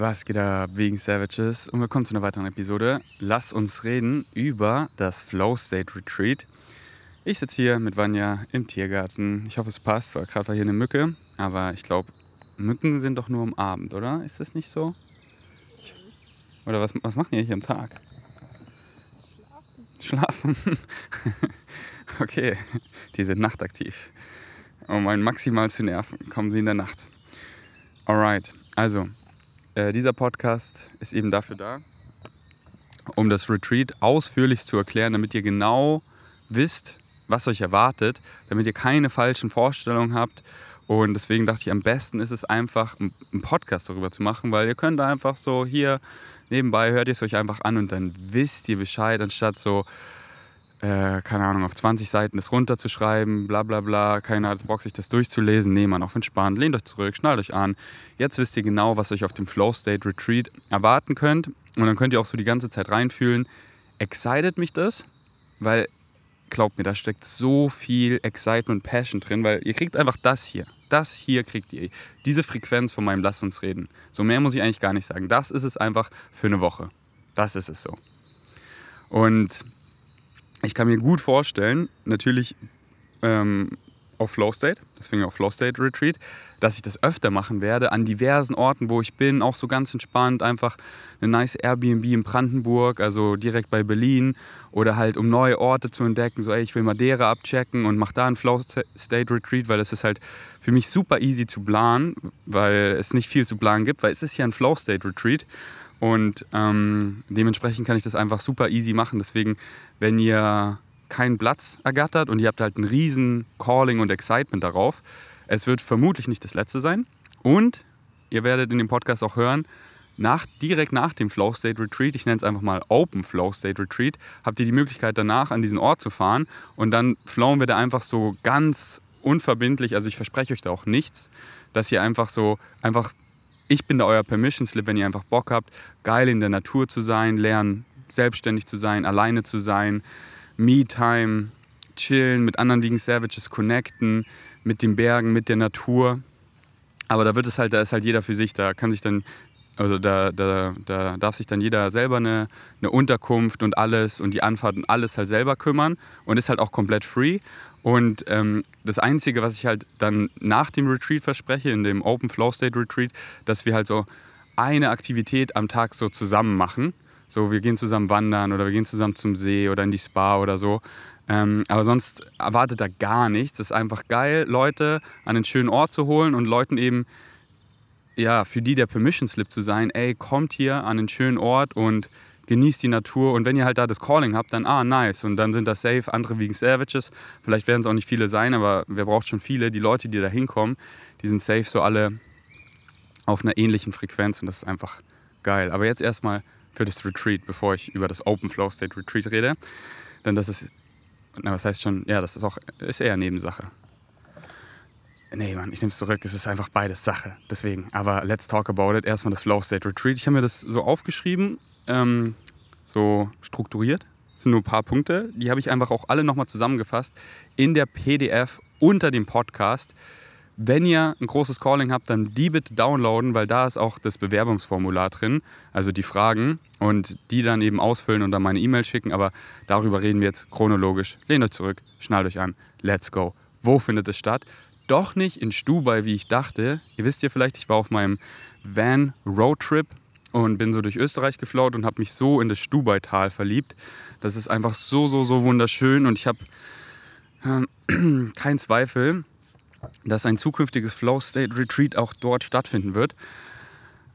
Was geht ab wegen Savages? Und willkommen zu einer weiteren Episode. Lass uns reden über das Flow State Retreat. Ich sitze hier mit Vanya im Tiergarten. Ich hoffe, es passt, weil gerade war hier eine Mücke. Aber ich glaube, Mücken sind doch nur am Abend, oder? Ist das nicht so? Oder was, was machen die hier am Tag? Schlafen. Schlafen. okay, die sind nachtaktiv. Um einen maximal zu nerven, kommen sie in der Nacht. Alright, also äh, dieser Podcast ist eben dafür da, um das Retreat ausführlich zu erklären, damit ihr genau wisst, was euch erwartet, damit ihr keine falschen Vorstellungen habt. Und deswegen dachte ich, am besten ist es einfach, einen Podcast darüber zu machen, weil ihr könnt einfach so hier nebenbei, hört ihr es euch einfach an und dann wisst ihr Bescheid, anstatt so, äh, keine Ahnung, auf 20 Seiten das runterzuschreiben, bla bla bla, keiner hat Bock, sich das durchzulesen. Nee, man, auf entspannt, lehnt euch zurück, schnallt euch an. Jetzt wisst ihr genau, was euch auf dem Flow State Retreat erwarten könnt. Und dann könnt ihr auch so die ganze Zeit reinfühlen. Excited mich das? Weil, glaubt mir, da steckt so viel Excitement und Passion drin, weil ihr kriegt einfach das hier. Das hier kriegt ihr. Diese Frequenz von meinem Lass uns reden. So mehr muss ich eigentlich gar nicht sagen. Das ist es einfach für eine Woche. Das ist es so. Und ich kann mir gut vorstellen, natürlich ähm, auf Flow State, deswegen auch Flow State Retreat, dass ich das öfter machen werde an diversen Orten, wo ich bin, auch so ganz entspannt, einfach eine nice Airbnb in Brandenburg, also direkt bei Berlin oder halt um neue Orte zu entdecken, so ey, ich will Madeira abchecken und mach da ein Flow State Retreat, weil das ist halt für mich super easy zu planen, weil es nicht viel zu planen gibt, weil es ist ja ein Flow State Retreat und ähm, dementsprechend kann ich das einfach super easy machen. Deswegen, wenn ihr keinen Platz ergattert und ihr habt halt einen riesen Calling und Excitement darauf, es wird vermutlich nicht das letzte sein. Und ihr werdet in dem Podcast auch hören, nach, direkt nach dem Flow State Retreat, ich nenne es einfach mal Open Flow State Retreat, habt ihr die Möglichkeit danach an diesen Ort zu fahren und dann flowen wir da einfach so ganz unverbindlich, also ich verspreche euch da auch nichts, dass ihr einfach so, einfach ich bin da euer Permission Slip, wenn ihr einfach Bock habt, geil in der Natur zu sein, lernen, selbstständig zu sein, alleine zu sein, Me-Time, chillen, mit anderen Vegan Savages connecten, mit den Bergen, mit der Natur. Aber da wird es halt, da ist halt jeder für sich, da kann sich dann, also da, da, da darf sich dann jeder selber eine, eine Unterkunft und alles und die Anfahrt und alles halt selber kümmern und ist halt auch komplett free. Und ähm, das Einzige, was ich halt dann nach dem Retreat verspreche, in dem Open Flow State Retreat, dass wir halt so eine Aktivität am Tag so zusammen machen. So, wir gehen zusammen wandern oder wir gehen zusammen zum See oder in die Spa oder so. Ähm, aber sonst erwartet da gar nichts. Es ist einfach geil, Leute an einen schönen Ort zu holen und Leuten eben, ja, für die der Permission Slip zu sein, ey, kommt hier an einen schönen Ort und genießt die Natur und wenn ihr halt da das Calling habt, dann ah, nice. Und dann sind das safe andere wegen Savages. Vielleicht werden es auch nicht viele sein, aber wer braucht schon viele? Die Leute, die da hinkommen, die sind safe so alle auf einer ähnlichen Frequenz und das ist einfach geil. Aber jetzt erstmal für das Retreat, bevor ich über das Open Flow State Retreat rede. Denn das ist, na, was heißt schon, ja, das ist auch, ist eher Nebensache. Nee, Mann, ich nehme es zurück. Es ist einfach beides Sache. Deswegen. Aber let's talk about it. Erstmal das Flow State Retreat. Ich habe mir das so aufgeschrieben ähm, so strukturiert. Das sind nur ein paar Punkte. Die habe ich einfach auch alle nochmal zusammengefasst in der PDF unter dem Podcast. Wenn ihr ein großes Calling habt, dann die bitte downloaden, weil da ist auch das Bewerbungsformular drin, also die Fragen und die dann eben ausfüllen und dann meine E-Mail schicken. Aber darüber reden wir jetzt chronologisch. Lehnt euch zurück, schnallt euch an, let's go. Wo findet es statt? Doch nicht in Stubai, wie ich dachte. Ihr wisst ja vielleicht, ich war auf meinem Van Roadtrip und bin so durch Österreich geflaut und habe mich so in das Stubaital verliebt. Das ist einfach so, so, so wunderschön und ich habe äh, keinen Zweifel, dass ein zukünftiges Flow State Retreat auch dort stattfinden wird.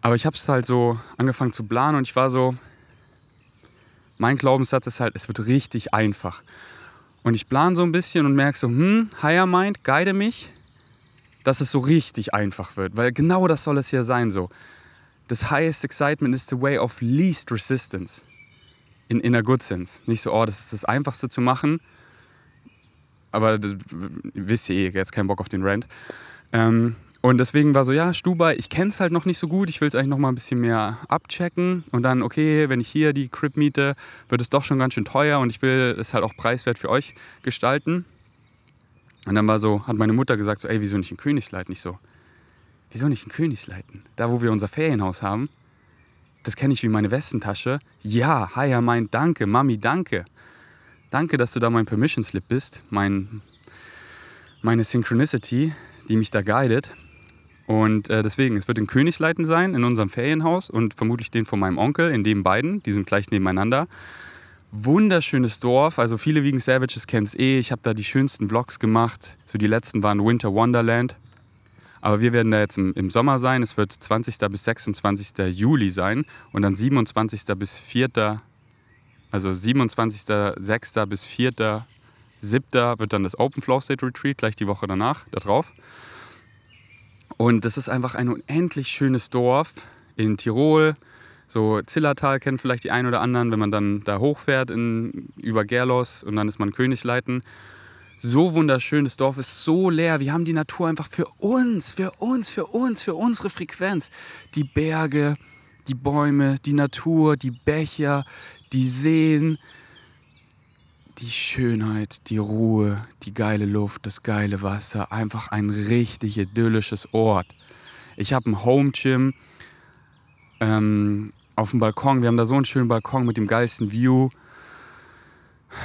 Aber ich habe es halt so angefangen zu planen und ich war so, mein Glaubenssatz ist halt, es wird richtig einfach. Und ich plane so ein bisschen und merke so, hm, Higher Mind, guide mich, dass es so richtig einfach wird. Weil genau das soll es ja sein so das highest excitement is the way of least resistance. In, in a good sense. Nicht so, oh, das ist das Einfachste zu machen. Aber wisst ihr eh, jetzt keinen Bock auf den Rant. Ähm, und deswegen war so, ja, Stubai, ich kenne es halt noch nicht so gut, ich will es eigentlich noch mal ein bisschen mehr abchecken. Und dann, okay, wenn ich hier die Crib miete, wird es doch schon ganz schön teuer und ich will es halt auch preiswert für euch gestalten. Und dann war so, hat meine Mutter gesagt, so, ey, wieso nicht in Königsleit? Nicht so, wieso nicht in Königsleiten? Da, wo wir unser Ferienhaus haben. das kenne ich wie meine Westentasche. Ja, Haya meint danke, Mami, danke. Danke, dass du da mein Permission Slip bist, mein, meine Synchronicity, die mich da guidet. Und äh, deswegen, es wird in Königsleiten sein, in unserem Ferienhaus und vermutlich den von meinem Onkel, in dem beiden, die sind gleich nebeneinander. Wunderschönes Dorf, also viele Vegan Savages kennen es eh. Ich habe da die schönsten Vlogs gemacht. So die letzten waren Winter Wonderland. Aber wir werden da jetzt im, im, Sommer sein. Es wird 20. bis 26. Juli sein und dann 27. bis 4. Also 27.06. bis 4.07. wird dann das Open Flow State Retreat, gleich die Woche danach, da drauf. Und das ist einfach ein unendlich schönes Dorf in Tirol. So Zillertal kennen vielleicht die einen oder anderen, wenn man dann da hochfährt in, über Gerlos und dann ist man Königsleiten so wunderschön. Das Dorf ist so leer. Wir haben die Natur einfach für uns, für uns, für uns, für unsere Frequenz. Die Berge, die Bäume, die Natur, die Becher, die Seen, die Schönheit, die Ruhe, die geile Luft, das geile Wasser. Einfach ein richtig idyllisches Ort. Ich habe ein Home Gym ähm, auf dem Balkon. Wir haben da so einen schönen Balkon mit dem geilsten View.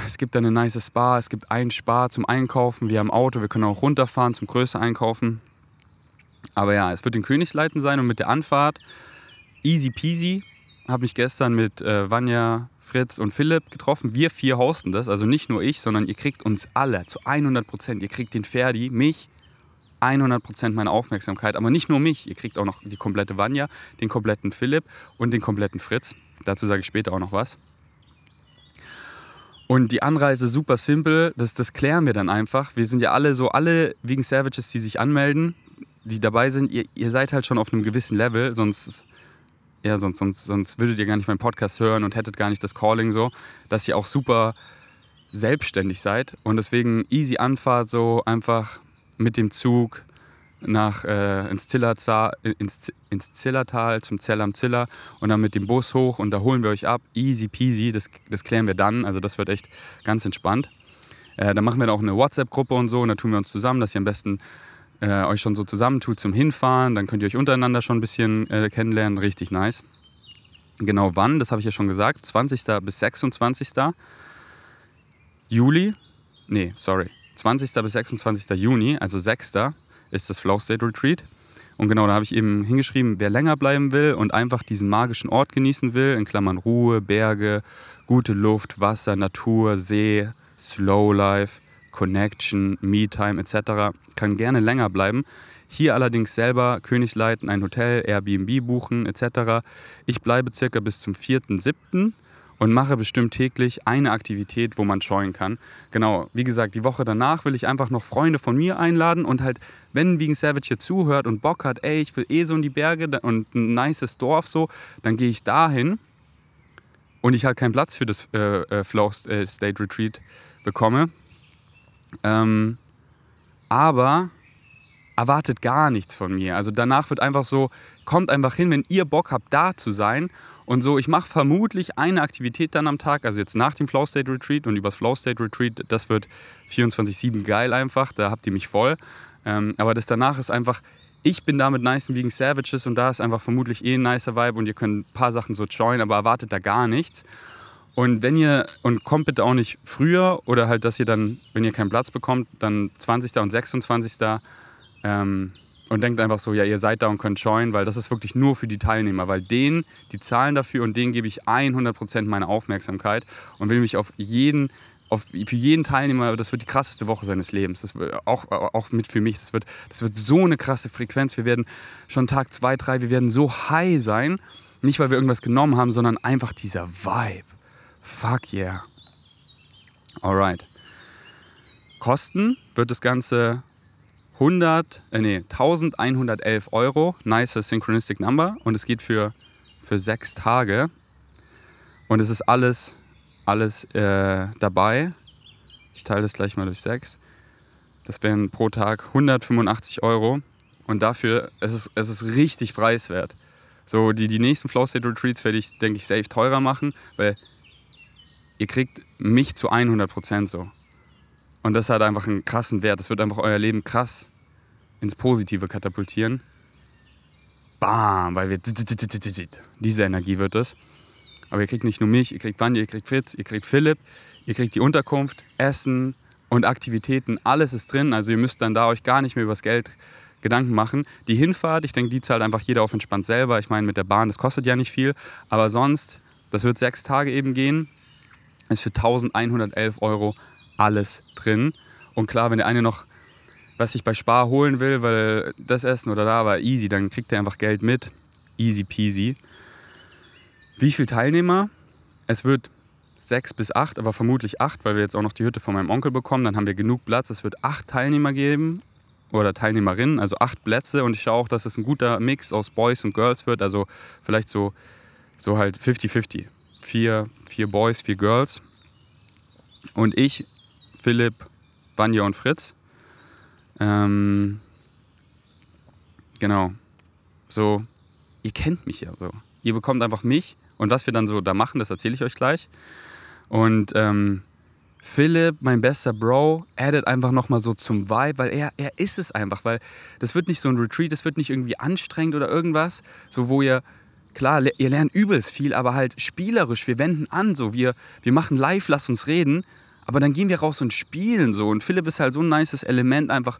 Es gibt eine nice Spa, es gibt einen Spa zum Einkaufen. Wir haben Auto, wir können auch runterfahren zum größeren Einkaufen. Aber ja, es wird in Königsleiten sein und mit der Anfahrt easy peasy. Habe mich gestern mit äh, Vanja, Fritz und Philipp getroffen. Wir vier hosten das, also nicht nur ich, sondern ihr kriegt uns alle zu 100 Prozent. Ihr kriegt den Ferdi, mich, 100 Prozent meine Aufmerksamkeit. Aber nicht nur mich, ihr kriegt auch noch die komplette Vanja, den kompletten Philipp und den kompletten Fritz. Dazu sage ich später auch noch was. Und die Anreise super simpel, das, das klären wir dann einfach. Wir sind ja alle so, alle wegen Savages, die sich anmelden, die dabei sind, ihr, ihr seid halt schon auf einem gewissen Level, sonst, ja, sonst, sonst, sonst würdet ihr gar nicht meinen Podcast hören und hättet gar nicht das Calling so, dass ihr auch super selbstständig seid. Und deswegen easy Anfahrt, so einfach mit dem Zug, nach, äh, ins, Zillertal, ins, ins Zillertal zum Zell am Ziller und dann mit dem Bus hoch und da holen wir euch ab. Easy peasy, das, das klären wir dann. Also das wird echt ganz entspannt. Äh, dann machen wir auch eine WhatsApp-Gruppe und so und da tun wir uns zusammen, dass ihr am besten äh, euch schon so zusammentut zum Hinfahren. Dann könnt ihr euch untereinander schon ein bisschen äh, kennenlernen. Richtig nice. Genau wann, das habe ich ja schon gesagt, 20. bis 26. Juli. Nee, sorry. 20. bis 26. Juni, also 6 ist das Flow State Retreat. Und genau, da habe ich eben hingeschrieben, wer länger bleiben will und einfach diesen magischen Ort genießen will, in Klammern Ruhe, Berge, gute Luft, Wasser, Natur, See, Slow Life, Connection, Me-Time etc., kann gerne länger bleiben. Hier allerdings selber Königsleiten, ein Hotel, Airbnb buchen etc. Ich bleibe circa bis zum 4.7 und mache bestimmt täglich eine Aktivität, wo man scheuen kann. Genau, wie gesagt, die Woche danach will ich einfach noch Freunde von mir einladen und halt, wenn Vegan Savage hier zuhört und Bock hat, ey, ich will eh so in die Berge und ein nices Dorf so, dann gehe ich dahin und ich halt keinen Platz für das äh, äh, Flow äh, State Retreat bekomme. Ähm, aber erwartet gar nichts von mir. Also danach wird einfach so, kommt einfach hin, wenn ihr Bock habt, da zu sein und so, ich mache vermutlich eine Aktivität dann am Tag, also jetzt nach dem Flow State Retreat und übers Flow State Retreat, das wird 24-7 geil einfach, da habt ihr mich voll. Ähm, aber das danach ist einfach, ich bin da mit nice Vegan Savages und da ist einfach vermutlich eh ein nicer Vibe und ihr könnt ein paar Sachen so joinen, aber erwartet da gar nichts. Und wenn ihr, und kommt bitte auch nicht früher oder halt, dass ihr dann, wenn ihr keinen Platz bekommt, dann 20. und 26. Ähm, und denkt einfach so, ja, ihr seid da und könnt joinen, weil das ist wirklich nur für die Teilnehmer, weil denen, die zahlen dafür und denen gebe ich 100% meine Aufmerksamkeit und will mich auf jeden, auf, für jeden Teilnehmer, das wird die krasseste Woche seines Lebens, das wird auch, auch mit für mich, das wird, das wird so eine krasse Frequenz, wir werden schon Tag 2, 3, wir werden so high sein, nicht weil wir irgendwas genommen haben, sondern einfach dieser Vibe. Fuck yeah. Alright. Kosten wird das Ganze 100, äh, nee, 1111 Euro. Nice Synchronistic Number. Und es geht für, für sechs Tage. Und es ist alles, alles äh, dabei. Ich teile das gleich mal durch sechs. Das wären pro Tag 185 Euro. Und dafür, es ist es ist richtig preiswert. So, die, die nächsten Flow State Retreats werde ich, denke ich, safe teurer machen, weil ihr kriegt mich zu 100 Prozent so. Und das hat einfach einen krassen Wert. Das wird einfach euer Leben krass ins Positive katapultieren. bam, weil wir diese Energie wird es. Aber ihr kriegt nicht nur mich, ihr kriegt Wandi, ihr kriegt Fritz, ihr kriegt Philipp, ihr kriegt die Unterkunft, Essen und Aktivitäten, alles ist drin. Also ihr müsst dann da euch gar nicht mehr über das Geld Gedanken machen. Die Hinfahrt, ich denke, die zahlt einfach jeder auf entspannt selber. Ich meine, mit der Bahn, das kostet ja nicht viel. Aber sonst, das wird sechs Tage eben gehen, ist für 1111 Euro alles drin. Und klar, wenn der eine noch was sich bei Spar holen will, weil das Essen oder da war easy, dann kriegt er einfach Geld mit. Easy peasy. Wie viele Teilnehmer? Es wird sechs bis acht, aber vermutlich acht, weil wir jetzt auch noch die Hütte von meinem Onkel bekommen. Dann haben wir genug Platz. Es wird acht Teilnehmer geben oder Teilnehmerinnen, also acht Plätze. Und ich schaue auch, dass es ein guter Mix aus Boys und Girls wird. Also vielleicht so, so halt 50-50. Vier, vier Boys, vier Girls. Und ich, Philipp, Vanja und Fritz. Ähm, genau. So, ihr kennt mich ja so. Ihr bekommt einfach mich und was wir dann so da machen, das erzähle ich euch gleich. Und ähm, Philipp, mein bester Bro, addet einfach nochmal so zum Vibe, weil er, er ist es einfach, weil das wird nicht so ein Retreat, das wird nicht irgendwie anstrengend oder irgendwas, so wo ihr, klar, ihr lernt übelst viel, aber halt spielerisch, wir wenden an, so, wir, wir machen live, lasst uns reden, aber dann gehen wir raus und spielen so und Philipp ist halt so ein nices Element einfach,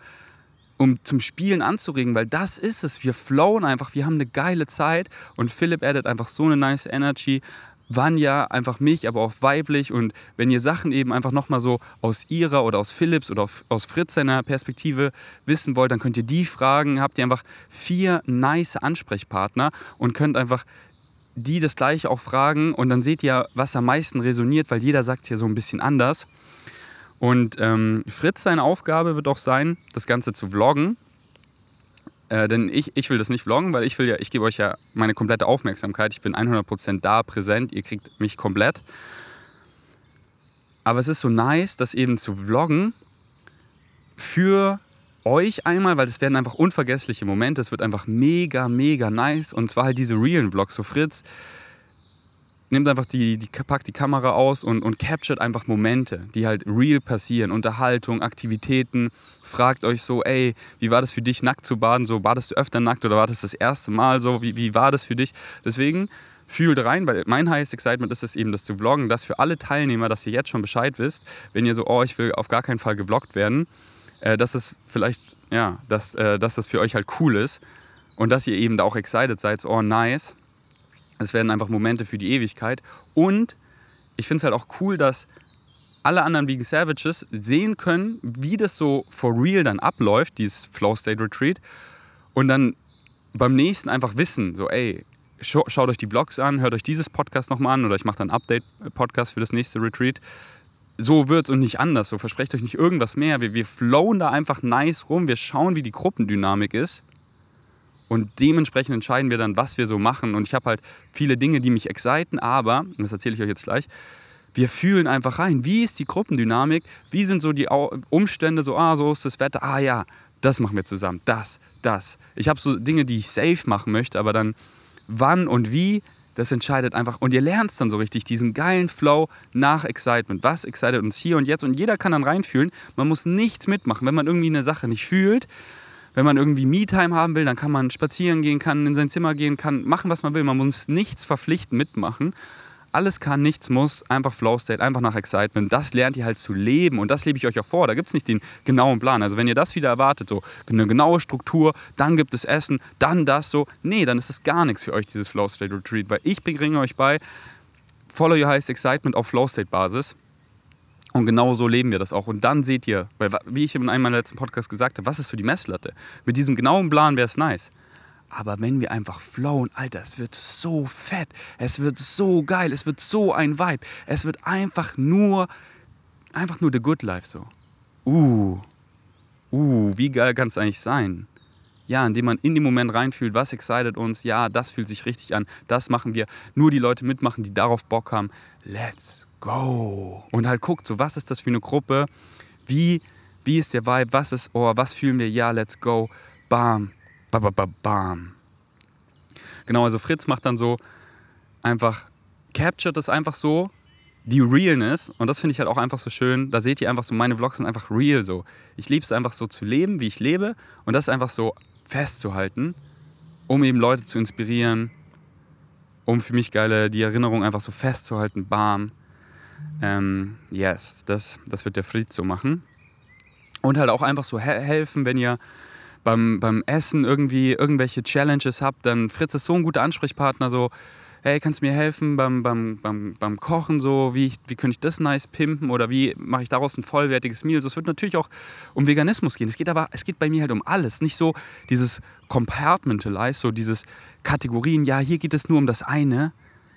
um zum Spielen anzuregen, weil das ist es, wir flowen einfach, wir haben eine geile Zeit und Philipp addet einfach so eine nice Energy, Vanya einfach mich, aber auch weiblich. Und wenn ihr Sachen eben einfach nochmal so aus ihrer oder aus Philips oder aus Fritz seiner Perspektive wissen wollt, dann könnt ihr die fragen. Habt ihr einfach vier nice Ansprechpartner und könnt einfach die das gleiche auch fragen. Und dann seht ihr, was am meisten resoniert, weil jeder sagt es ja so ein bisschen anders. Und ähm, Fritz, seine Aufgabe wird auch sein, das Ganze zu vloggen. Äh, denn ich, ich will das nicht vloggen, weil ich will ja, ich gebe euch ja meine komplette Aufmerksamkeit. Ich bin 100% da, präsent, ihr kriegt mich komplett. Aber es ist so nice, das eben zu vloggen für euch einmal, weil das werden einfach unvergessliche Momente. Es wird einfach mega, mega nice. Und zwar halt diese realen Vlogs. So Fritz, nimmt einfach die, die packt die Kamera aus und, und captured einfach Momente, die halt real passieren. Unterhaltung, Aktivitäten. Fragt euch so, ey, wie war das für dich, nackt zu baden? So, badest du öfter nackt oder war das das erste Mal so? Wie, wie war das für dich? Deswegen fühlt rein, weil mein highest excitement ist es eben, das zu vloggen, dass für alle Teilnehmer, dass ihr jetzt schon Bescheid wisst, wenn ihr so, oh, ich will auf gar keinen Fall gevloggt werden, äh, dass es vielleicht, ja, dass, äh, dass das für euch halt cool ist und dass ihr eben da auch excited seid, so, oh, nice es werden einfach Momente für die Ewigkeit. Und ich finde es halt auch cool, dass alle anderen Vegan Savages sehen können, wie das so for real dann abläuft, dieses Flow State Retreat. Und dann beim nächsten einfach wissen, so ey, schaut euch die Blogs an, hört euch dieses Podcast nochmal an oder ich mache dann Update-Podcast für das nächste Retreat. So wird es und nicht anders. So versprecht euch nicht irgendwas mehr. Wir, wir flowen da einfach nice rum. Wir schauen, wie die Gruppendynamik ist. Und dementsprechend entscheiden wir dann, was wir so machen. Und ich habe halt viele Dinge, die mich exciten, aber, und das erzähle ich euch jetzt gleich, wir fühlen einfach rein, wie ist die Gruppendynamik, wie sind so die Umstände, so, ah, so ist das Wetter, ah ja, das machen wir zusammen, das, das. Ich habe so Dinge, die ich safe machen möchte, aber dann wann und wie, das entscheidet einfach. Und ihr lernt es dann so richtig, diesen geilen Flow nach Excitement. Was excited uns hier und jetzt? Und jeder kann dann reinfühlen. Man muss nichts mitmachen. Wenn man irgendwie eine Sache nicht fühlt, wenn man irgendwie Me-Time haben will, dann kann man spazieren gehen, kann in sein Zimmer gehen, kann machen, was man will. Man muss nichts verpflichten mitmachen. Alles kann, nichts muss, einfach Flow State, einfach nach Excitement. Das lernt ihr halt zu leben und das lebe ich euch auch vor. Da gibt es nicht den genauen Plan. Also wenn ihr das wieder erwartet, so eine genaue Struktur, dann gibt es Essen, dann das so. Nee, dann ist es gar nichts für euch, dieses Flow State Retreat, weil ich bringe euch bei, follow your highest excitement auf Flow State Basis. Und genau so leben wir das auch. Und dann seht ihr, weil, wie ich in einem meiner letzten Podcasts gesagt habe, was ist für die Messlatte? Mit diesem genauen Plan wäre es nice. Aber wenn wir einfach flowen, Alter, es wird so fett, es wird so geil, es wird so ein Vibe, es wird einfach nur, einfach nur the good life so. Uh, uh, wie geil kann es eigentlich sein? Ja, indem man in den Moment reinfühlt, was excited uns, ja, das fühlt sich richtig an, das machen wir. Nur die Leute mitmachen, die darauf Bock haben. Let's go. Und halt guckt, so was ist das für eine Gruppe? Wie, wie ist der Vibe? Was ist, oh, was fühlen wir? Ja, let's go. Bam. Ba, ba, ba, bam. Genau, also Fritz macht dann so einfach, captured das einfach so, die Realness. Und das finde ich halt auch einfach so schön. Da seht ihr einfach so, meine Vlogs sind einfach real so. Ich liebe es einfach so zu leben, wie ich lebe. Und das einfach so festzuhalten. um eben Leute zu inspirieren, um für mich geile, die Erinnerung einfach so festzuhalten, bam. Ähm, yes, das, das wird der Fried so machen. Und halt auch einfach so he helfen, wenn ihr beim, beim Essen irgendwie irgendwelche Challenges habt, dann Fritz ist so ein guter Ansprechpartner, so, hey, kannst du mir helfen beim, beim, beim, beim Kochen, so, wie, wie könnte ich das nice pimpen oder wie mache ich daraus ein vollwertiges Meal? So, es wird natürlich auch um Veganismus gehen. Es geht aber, es geht bei mir halt um alles. Nicht so dieses Compartmentalize, so dieses Kategorien, ja, hier geht es nur um das eine,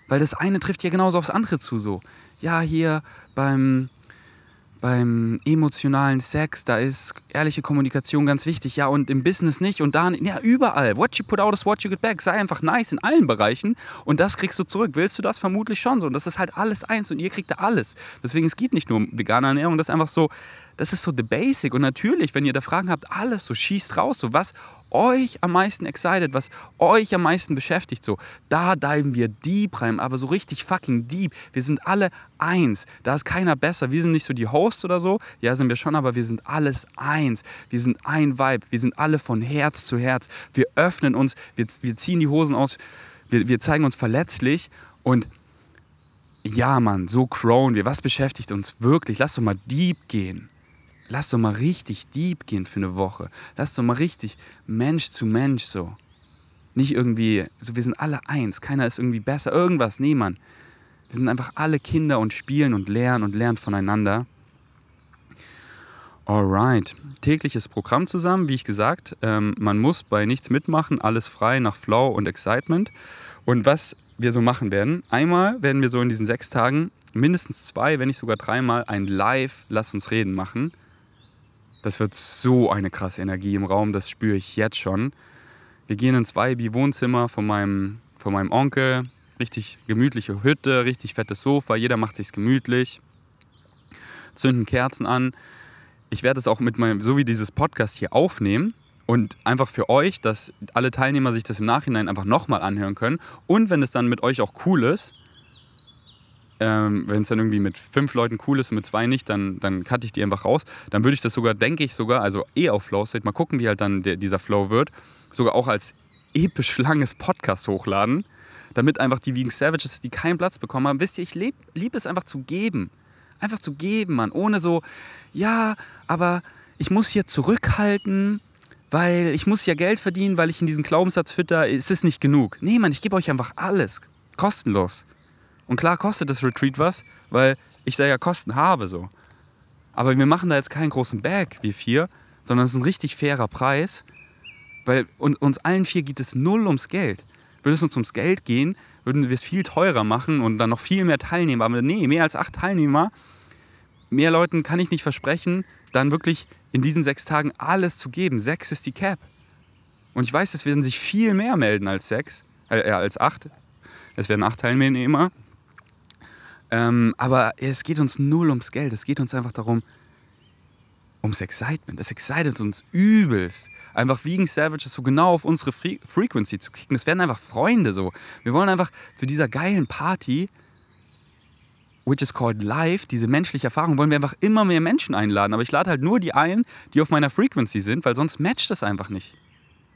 weil das eine trifft ja genauso aufs andere zu, so. Ja, hier beim, beim emotionalen Sex, da ist ehrliche Kommunikation ganz wichtig. Ja, und im Business nicht. Und da, ja, überall. What you put out is what you get back. Sei einfach nice in allen Bereichen und das kriegst du zurück. Willst du das? Vermutlich schon so. Und das ist halt alles eins und ihr kriegt da alles. Deswegen, es geht nicht nur um vegane Ernährung, das ist einfach so, das ist so the basic. Und natürlich, wenn ihr da Fragen habt, alles so, schießt raus, so was euch am meisten excited, was euch am meisten beschäftigt, so, da diven wir deep rein, aber so richtig fucking deep. Wir sind alle eins. Da ist keiner besser. Wir sind nicht so die Hosts oder so. Ja, sind wir schon, aber wir sind alles eins. Wir sind ein Vibe. Wir sind alle von Herz zu Herz. Wir öffnen uns, wir, wir ziehen die Hosen aus, wir, wir zeigen uns verletzlich und ja, Mann, so crown wir. Was beschäftigt uns wirklich? Lass doch mal deep gehen. Lass doch mal richtig deep gehen für eine Woche. Lass doch mal richtig Mensch zu Mensch so. Nicht irgendwie, also wir sind alle eins, keiner ist irgendwie besser, irgendwas, nee, Mann. Wir sind einfach alle Kinder und spielen und lernen und lernen voneinander. Alright, tägliches Programm zusammen, wie ich gesagt. Ähm, man muss bei nichts mitmachen, alles frei nach Flow und Excitement. Und was wir so machen werden, einmal werden wir so in diesen sechs Tagen mindestens zwei, wenn nicht sogar dreimal ein Live Lass uns reden machen. Das wird so eine krasse Energie im Raum, das spüre ich jetzt schon. Wir gehen ins Weibi-Wohnzimmer von meinem, von meinem Onkel. Richtig gemütliche Hütte, richtig fettes Sofa, jeder macht sich's gemütlich. Zünden Kerzen an. Ich werde es auch mit meinem, so wie dieses Podcast hier aufnehmen und einfach für euch, dass alle Teilnehmer sich das im Nachhinein einfach nochmal anhören können. Und wenn es dann mit euch auch cool ist, ähm, wenn es dann irgendwie mit fünf Leuten cool ist und mit zwei nicht, dann, dann cutte ich die einfach raus. Dann würde ich das sogar, denke ich sogar, also eh auf Flow State, mal gucken, wie halt dann der, dieser Flow wird, sogar auch als episch langes Podcast hochladen, damit einfach die Vegan Savages, die keinen Platz bekommen haben, wisst ihr, ich liebe lieb es einfach zu geben. Einfach zu geben, Mann. Ohne so, ja, aber ich muss hier zurückhalten, weil ich muss ja Geld verdienen, weil ich in diesen Glaubenssatz fütter, es ist nicht genug. Nee, Mann, ich gebe euch einfach alles. Kostenlos. Und klar kostet das Retreat was, weil ich da ja Kosten habe so. Aber wir machen da jetzt keinen großen Bag wie vier, sondern es ist ein richtig fairer Preis, weil uns allen vier geht es null ums Geld. Würde es uns ums Geld gehen, würden wir es viel teurer machen und dann noch viel mehr Teilnehmer. Aber nee, mehr als acht Teilnehmer, mehr Leuten kann ich nicht versprechen, dann wirklich in diesen sechs Tagen alles zu geben. Sechs ist die Cap. Und ich weiß, es werden sich viel mehr melden als sechs, äh, als acht. Es werden acht Teilnehmer. Ähm, aber es geht uns null ums Geld. Es geht uns einfach darum, ums Excitement. Es excited uns übelst. Einfach Vegan Savages so genau auf unsere Fre Frequency zu kicken. Das werden einfach Freunde so. Wir wollen einfach zu dieser geilen Party, which is called life, diese menschliche Erfahrung, wollen wir einfach immer mehr Menschen einladen. Aber ich lade halt nur die ein, die auf meiner Frequency sind, weil sonst matcht das einfach nicht.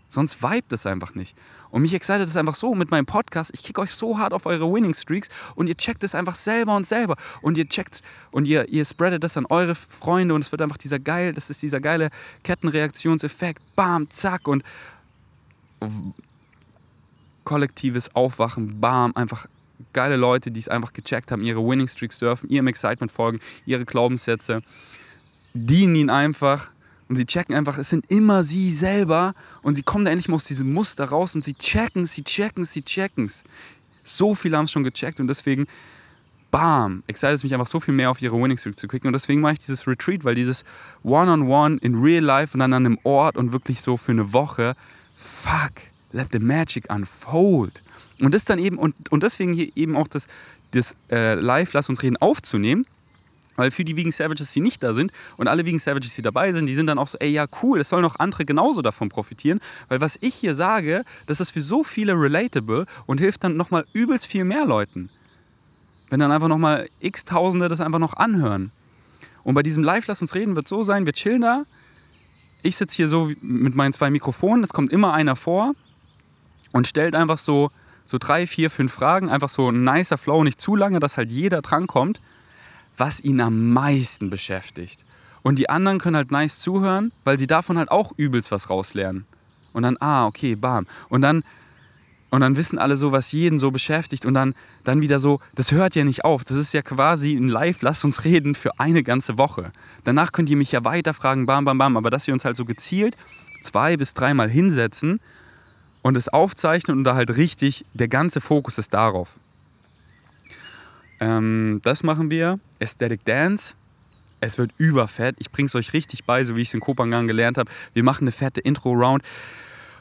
Sonst vibet es einfach nicht. Und mich excited es einfach so mit meinem Podcast. Ich kicke euch so hart auf eure Winning Streaks und ihr checkt es einfach selber und selber. Und ihr checkt und ihr, ihr spreadet das an eure Freunde und es wird einfach dieser geil, das ist dieser geile Kettenreaktionseffekt. Bam, zack und kollektives Aufwachen, bam, einfach geile Leute, die es einfach gecheckt haben, ihre Winning Streaks dürfen, ihrem Excitement folgen, ihre Glaubenssätze, dienen ihnen einfach und sie checken einfach, es sind immer sie selber und sie kommen da endlich mal aus diesem Muster raus und sie checken sie checken sie checken. So viele haben es schon gecheckt und deswegen, bam, excited es mich einfach so viel mehr auf ihre Winning Streak zu klicken und deswegen mache ich dieses Retreat, weil dieses One-on-One -on -one in Real Life und dann an einem Ort und wirklich so für eine Woche, fuck, let the magic unfold. Und das dann eben, und, und deswegen hier eben auch das, das äh, Live, lass uns reden, aufzunehmen, weil für die Vegan Savages, die nicht da sind und alle Vegan Savages, die dabei sind, die sind dann auch so, ey, ja, cool, es sollen auch andere genauso davon profitieren. Weil was ich hier sage, das ist für so viele relatable und hilft dann nochmal übelst viel mehr Leuten. Wenn dann einfach nochmal x Tausende das einfach noch anhören. Und bei diesem Live, lass uns reden, wird so sein, wir chillen da. Ich sitze hier so mit meinen zwei Mikrofonen, es kommt immer einer vor. und stellt einfach so, so drei, vier, fünf Fragen, einfach so ein nicer Flow, nicht zu lange, dass halt jeder drankommt, was ihn am meisten beschäftigt. Und die anderen können halt nice zuhören, weil sie davon halt auch übelst was rauslernen. Und dann, ah, okay, bam. Und dann, und dann wissen alle so, was jeden so beschäftigt. Und dann, dann wieder so, das hört ja nicht auf. Das ist ja quasi ein Live, lasst uns reden für eine ganze Woche. Danach könnt ihr mich ja weiter fragen, bam, bam, bam. Aber dass wir uns halt so gezielt zwei bis dreimal hinsetzen und es aufzeichnen und da halt richtig, der ganze Fokus ist darauf. Ähm, das machen wir. Aesthetic Dance. Es wird überfett. Ich bring's euch richtig bei, so wie ich es in Kopangan gelernt habe. Wir machen eine fette Intro-Round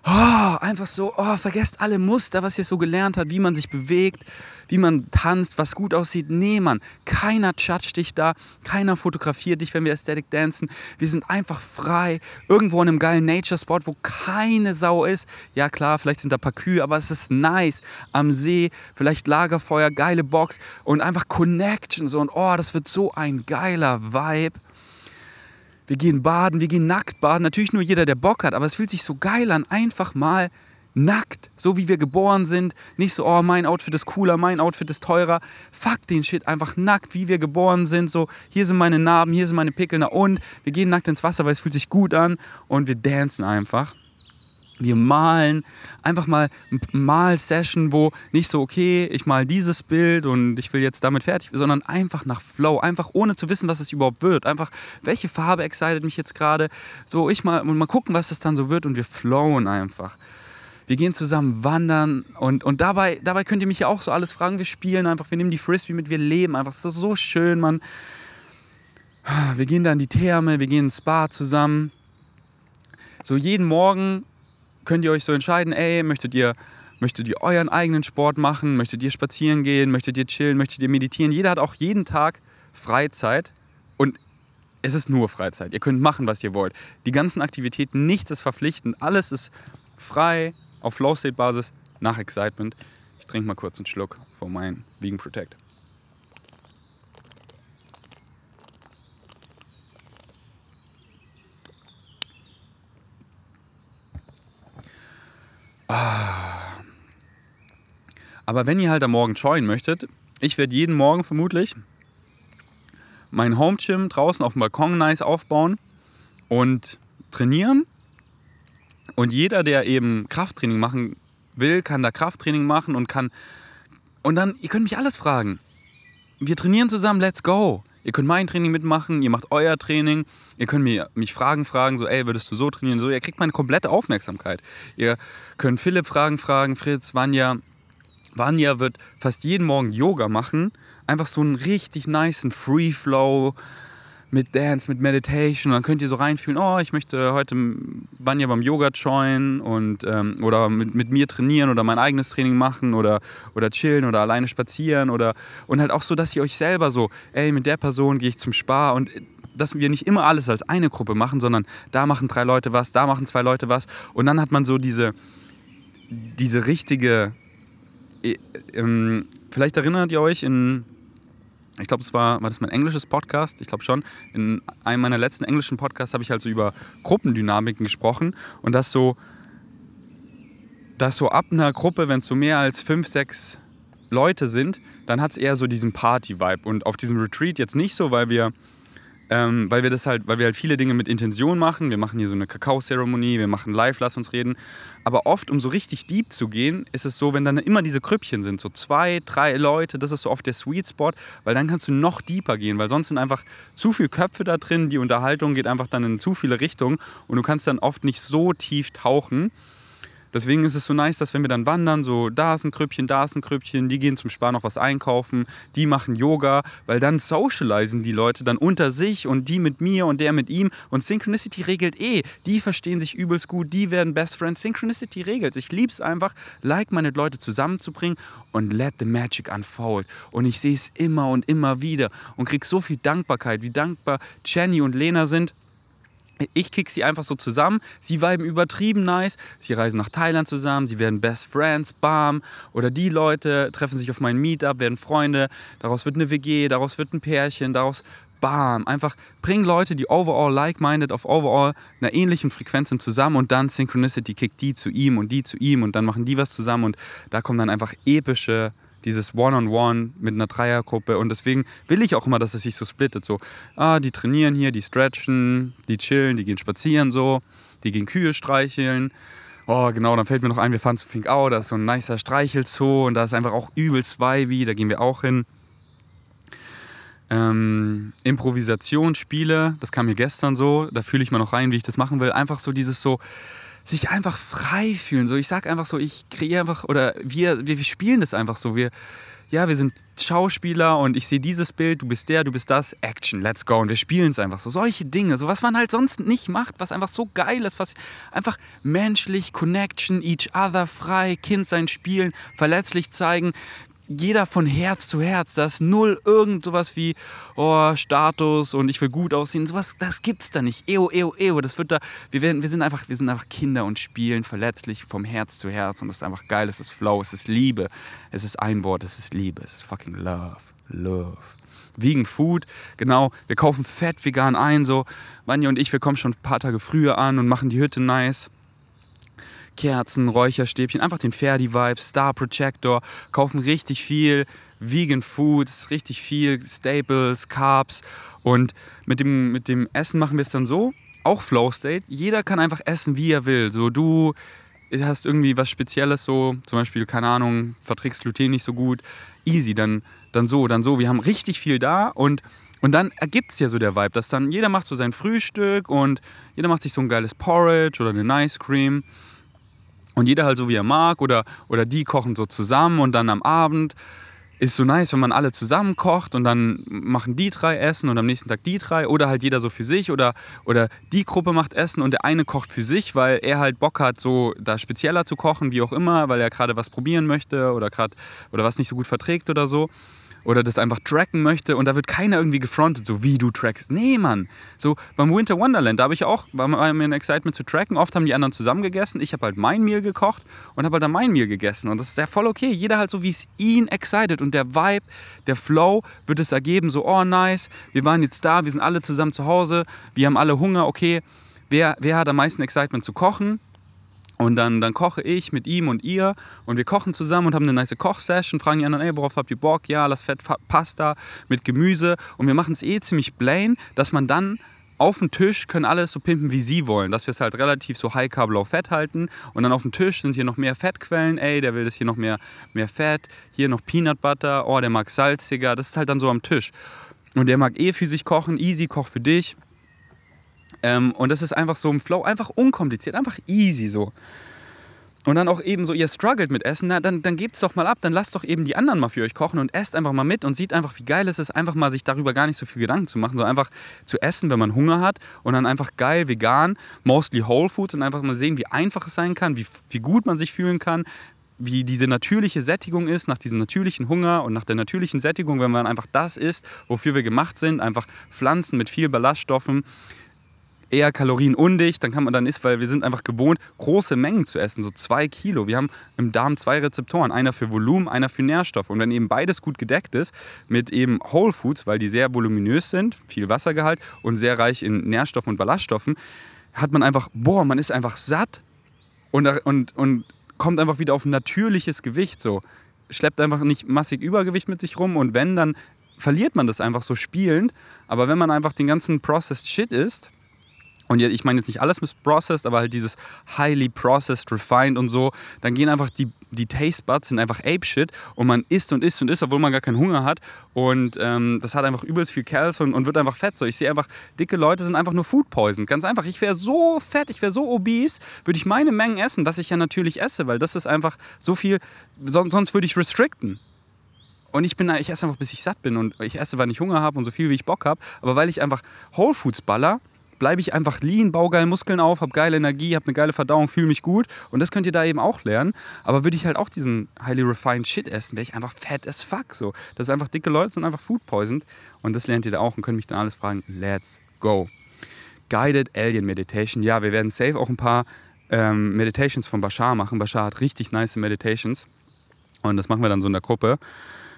oh, einfach so, oh, vergesst alle Muster, was ihr so gelernt habt, wie man sich bewegt, wie man tanzt, was gut aussieht. Nee, Mann, keiner judgt dich da, keiner fotografiert dich, wenn wir Aesthetic dancen. Wir sind einfach frei, irgendwo in einem geilen Nature-Spot, wo keine Sau ist. Ja klar, vielleicht sind da paar Kühe, aber es ist nice. Am See, vielleicht Lagerfeuer, geile Box und einfach Connection so und oh, das wird so ein geiler Vibe wir gehen baden, wir gehen nackt baden. Natürlich nur jeder, der Bock hat, aber es fühlt sich so geil an, einfach mal nackt, so wie wir geboren sind. Nicht so, oh, mein Outfit ist cooler, mein Outfit ist teurer. Fuck den Shit, einfach nackt, wie wir geboren sind. So, hier sind meine Narben, hier sind meine Pickel, na und wir gehen nackt ins Wasser, weil es fühlt sich gut an und wir dancen einfach. Wir malen einfach mal Mal-Session, wo nicht so, okay, ich mal dieses Bild und ich will jetzt damit fertig, sondern einfach nach Flow, einfach ohne zu wissen, was es überhaupt wird. Einfach, welche Farbe excited mich jetzt gerade. So, ich mal, und mal gucken, was es dann so wird und wir flowen einfach. Wir gehen zusammen wandern und, und dabei, dabei könnt ihr mich ja auch so alles fragen. Wir spielen einfach, wir nehmen die Frisbee mit, wir leben einfach. Es ist so schön, man. Wir gehen da in die Therme, wir gehen ins Spa zusammen. So jeden Morgen könnt ihr euch so entscheiden, ey, möchtet ihr, möchtet ihr euren eigenen Sport machen, möchtet ihr spazieren gehen, möchtet ihr chillen, möchtet ihr meditieren. Jeder hat auch jeden Tag Freizeit und es ist nur Freizeit. Ihr könnt machen, was ihr wollt. Die ganzen Aktivitäten, nichts ist verpflichtend, alles ist frei, auf Flow-State-Basis, nach Excitement. Ich trinke mal kurz einen Schluck von meinem Vegan Protect. Aber wenn ihr halt am Morgen joinen möchtet, ich werde jeden Morgen vermutlich mein Home Gym draußen auf dem Balkon nice aufbauen und trainieren. Und jeder, der eben Krafttraining machen will, kann da Krafttraining machen und kann. Und dann, ihr könnt mich alles fragen. Wir trainieren zusammen, let's go. Ihr könnt mein Training mitmachen, ihr macht euer Training, ihr könnt mir, mich Fragen fragen, so, ey, würdest du so trainieren? So, ihr kriegt meine komplette Aufmerksamkeit. Ihr könnt Philipp Fragen fragen, Fritz, Vanya. Vanya wird fast jeden Morgen Yoga machen. Einfach so einen richtig niceen Free Flow mit Dance, mit Meditation. Dann könnt ihr so reinfühlen, oh, ich möchte heute Vanya beim Yoga joinen und, ähm, oder mit, mit mir trainieren oder mein eigenes Training machen oder, oder chillen oder alleine spazieren oder und halt auch so, dass ihr euch selber so, ey, mit der Person gehe ich zum Spar und dass wir nicht immer alles als eine Gruppe machen, sondern da machen drei Leute was, da machen zwei Leute was und dann hat man so diese, diese richtige, äh, ähm, vielleicht erinnert ihr euch in ich glaube, es war, war das mein englisches Podcast, ich glaube schon. In einem meiner letzten englischen Podcasts habe ich halt so über Gruppendynamiken gesprochen und das so, dass so ab einer Gruppe, wenn es so mehr als fünf, sechs Leute sind, dann hat es eher so diesen Party-Vibe. Und auf diesem Retreat jetzt nicht so, weil wir ähm, weil wir das halt, weil wir halt viele Dinge mit Intention machen. Wir machen hier so eine Kakao-Zeremonie, wir machen live, lass uns reden. Aber oft, um so richtig deep zu gehen, ist es so, wenn dann immer diese Krüppchen sind, so zwei, drei Leute, das ist so oft der Sweet Spot, weil dann kannst du noch deeper gehen, weil sonst sind einfach zu viele Köpfe da drin, die Unterhaltung geht einfach dann in zu viele Richtungen und du kannst dann oft nicht so tief tauchen. Deswegen ist es so nice, dass wenn wir dann wandern, so da ist ein Krüppchen, da ist ein Krüppchen, die gehen zum Spar noch was einkaufen, die machen Yoga, weil dann socialisen die Leute dann unter sich und die mit mir und der mit ihm und Synchronicity regelt eh. Die verstehen sich übelst gut, die werden Best Friends. Synchronicity regelt. Ich liebe es einfach, like-minded Leute zusammenzubringen und let the magic unfold. Und ich sehe es immer und immer wieder und kriege so viel Dankbarkeit, wie dankbar Jenny und Lena sind ich kick sie einfach so zusammen. Sie viben übertrieben nice. Sie reisen nach Thailand zusammen. Sie werden Best Friends, bam. Oder die Leute treffen sich auf meinem Meetup, werden Freunde. Daraus wird eine WG, daraus wird ein Pärchen, daraus bam, einfach bring Leute, die overall like-minded auf overall einer ähnlichen Frequenz sind zusammen und dann Synchronicity kickt die zu ihm und die zu ihm und dann machen die was zusammen und da kommen dann einfach epische dieses One-on-One mit einer Dreiergruppe und deswegen will ich auch immer, dass es sich so splittet. So, ah, die trainieren hier, die stretchen, die chillen, die gehen spazieren so, die gehen Kühe streicheln. Oh, genau, dann fällt mir noch ein, wir fahren zu Finkau, da ist so ein nicer Streichelzoo und da ist einfach auch übelst Vibe, da gehen wir auch hin. Ähm, Improvisationsspiele, das kam mir gestern so, da fühle ich mal noch rein, wie ich das machen will. Einfach so dieses so, sich einfach frei fühlen. So, ich sag einfach so, ich kreiere einfach, oder wir, wir, wir spielen das einfach so. Wir, ja, wir sind Schauspieler und ich sehe dieses Bild, du bist der, du bist das, Action, let's go. Und wir spielen es einfach so. Solche Dinge, so was man halt sonst nicht macht, was einfach so geil ist, was einfach menschlich, Connection, each other, frei, Kind sein, spielen, verletzlich zeigen, jeder von Herz zu Herz. Da ist null irgend sowas wie oh, Status und ich will gut aussehen. Sowas, das gibt's da nicht. Eo, eo, eo. Das wird da. Wir, werden, wir, sind einfach, wir sind einfach Kinder und spielen verletzlich vom Herz zu Herz. Und das ist einfach geil. Es ist Flow, es ist Liebe. Es ist ein Wort, es ist Liebe. Es ist fucking Love. Love. Vegan Food, genau. Wir kaufen fett vegan ein. So, Vanja und ich, wir kommen schon ein paar Tage früher an und machen die Hütte nice. Kerzen, Räucherstäbchen, einfach den Ferdi-Vibe, Star Projector, kaufen richtig viel Vegan Foods, richtig viel Staples, Carbs und mit dem, mit dem Essen machen wir es dann so, auch Flow State, jeder kann einfach essen, wie er will. So du hast irgendwie was Spezielles so, zum Beispiel, keine Ahnung, verträgst Gluten nicht so gut, easy, dann, dann so, dann so. Wir haben richtig viel da und und dann ergibt es ja so der Vibe, dass dann jeder macht so sein Frühstück und jeder macht sich so ein geiles Porridge oder eine Ice Cream und jeder halt so wie er mag oder, oder die kochen so zusammen und dann am Abend. Ist so nice, wenn man alle zusammen kocht und dann machen die drei Essen und am nächsten Tag die drei oder halt jeder so für sich oder, oder die Gruppe macht Essen und der eine kocht für sich, weil er halt Bock hat, so da spezieller zu kochen, wie auch immer, weil er gerade was probieren möchte oder gerade oder was nicht so gut verträgt oder so oder das einfach tracken möchte und da wird keiner irgendwie gefrontet, so wie du trackst. Nee, Mann. So beim Winter Wonderland, da habe ich auch, war mir Excitement zu tracken. Oft haben die anderen zusammen gegessen. Ich habe halt mein Meal gekocht und habe halt dann mein Meal gegessen. Und das ist ja voll okay. Jeder halt so, wie es ihn excited. Und der Vibe, der Flow wird es ergeben, so, oh nice, wir waren jetzt da, wir sind alle zusammen zu Hause, wir haben alle Hunger, okay. Wer, wer hat am meisten Excitement zu kochen? Und dann, dann koche ich mit ihm und ihr und wir kochen zusammen und haben eine nice Kochsession, fragen die anderen, ey, worauf habt ihr Bock? Ja, lass Fett Pasta mit Gemüse. Und wir machen es eh ziemlich plain, dass man dann auf dem Tisch können alle so pimpen, wie sie wollen. Dass wir es halt relativ so high carb, low fett halten. Und dann auf dem Tisch sind hier noch mehr Fettquellen. Ey, der will das hier noch mehr, mehr Fett. Hier noch Peanut Butter. Oh, der mag salziger. Das ist halt dann so am Tisch. Und der mag eh für sich kochen. Easy, koch für dich. Ähm, und das ist einfach so im Flow, einfach unkompliziert, einfach easy so. Und dann auch eben so, ihr struggelt mit Essen, na, dann, dann gebt's doch mal ab, dann lasst doch eben die anderen mal für euch kochen und esst einfach mal mit und sieht einfach, wie geil es ist, einfach mal sich darüber gar nicht so viel Gedanken zu machen, so einfach zu essen, wenn man Hunger hat und dann einfach geil, vegan, mostly Whole Foods und einfach mal sehen, wie einfach es sein kann, wie, wie gut man sich fühlen kann, wie diese natürliche Sättigung ist, nach diesem natürlichen Hunger und nach der natürlichen Sättigung, wenn man einfach das isst, wofür wir gemacht sind, einfach Pflanzen mit viel Ballaststoffen, eher kalorienundicht, dann kann man dann isst, weil wir sind einfach gewohnt, große Mengen zu essen, so zwei Kilo. Wir haben im Darm zwei Rezeptoren, einer für Volumen, einer für Nährstoff. Und wenn eben beides gut gedeckt ist mit eben Whole Foods, weil die sehr voluminös sind, viel Wassergehalt und sehr reich in Nährstoffen und Ballaststoffen, hat man einfach, boah, man ist einfach satt und, und, und kommt einfach wieder auf ein natürliches Gewicht so. Schleppt einfach nicht massig Übergewicht mit sich rum und wenn, dann verliert man das einfach so spielend. Aber wenn man einfach den ganzen Processed Shit isst, und ich meine jetzt nicht alles mit processed, aber halt dieses highly processed, refined und so, dann gehen einfach die, die Taste Buds sind einfach Ape-Shit und man isst und isst und isst, obwohl man gar keinen Hunger hat und ähm, das hat einfach übelst viel Cals und, und wird einfach fett. So, ich sehe einfach, dicke Leute sind einfach nur Food Poison. Ganz einfach, ich wäre so fett, ich wäre so obese, würde ich meine Mengen essen, was ich ja natürlich esse, weil das ist einfach so viel, sonst, sonst würde ich restricten. Und ich bin ich esse einfach, bis ich satt bin und ich esse, weil ich Hunger habe und so viel, wie ich Bock habe. Aber weil ich einfach Whole Foods baller, bleibe ich einfach lean, baue geil Muskeln auf, habe geile Energie, habe eine geile Verdauung, fühle mich gut. Und das könnt ihr da eben auch lernen. Aber würde ich halt auch diesen highly refined Shit essen, wäre ich einfach fett as fuck. So. Das ist einfach dicke Leute, sind einfach food poisoned. Und das lernt ihr da auch und könnt mich dann alles fragen. Let's go. Guided Alien Meditation. Ja, wir werden safe auch ein paar ähm, Meditations von Bashar machen. Bashar hat richtig nice Meditations. Und das machen wir dann so in der Gruppe.